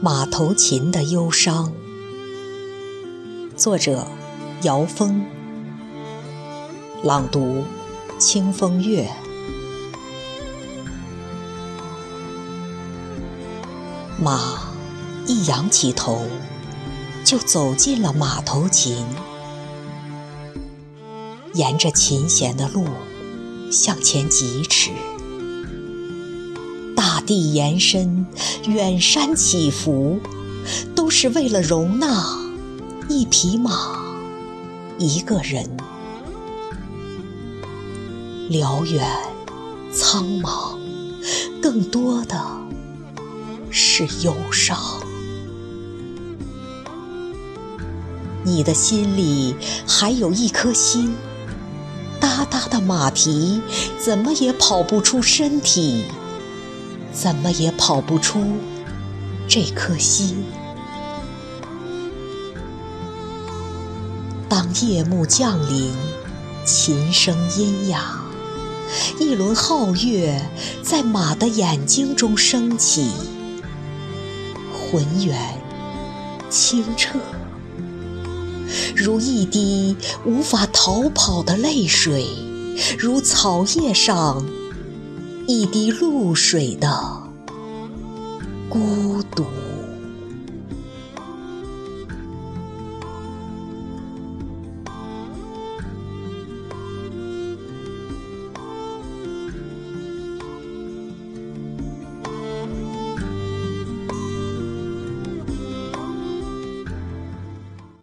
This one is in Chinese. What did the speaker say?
马头琴的忧伤，作者：姚峰，朗读：清风月。马一仰起头，就走进了马头琴，沿着琴弦的路向前疾驰。大地延伸，远山起伏，都是为了容纳一匹马，一个人。辽远、苍茫，更多的是忧伤。你的心里还有一颗心，哒哒的马蹄，怎么也跑不出身体。怎么也跑不出这颗心。当夜幕降临，琴声阴哑，一轮皓月在马的眼睛中升起，浑圆清澈，如一滴无法逃跑的泪水，如草叶上。一滴露水的孤独。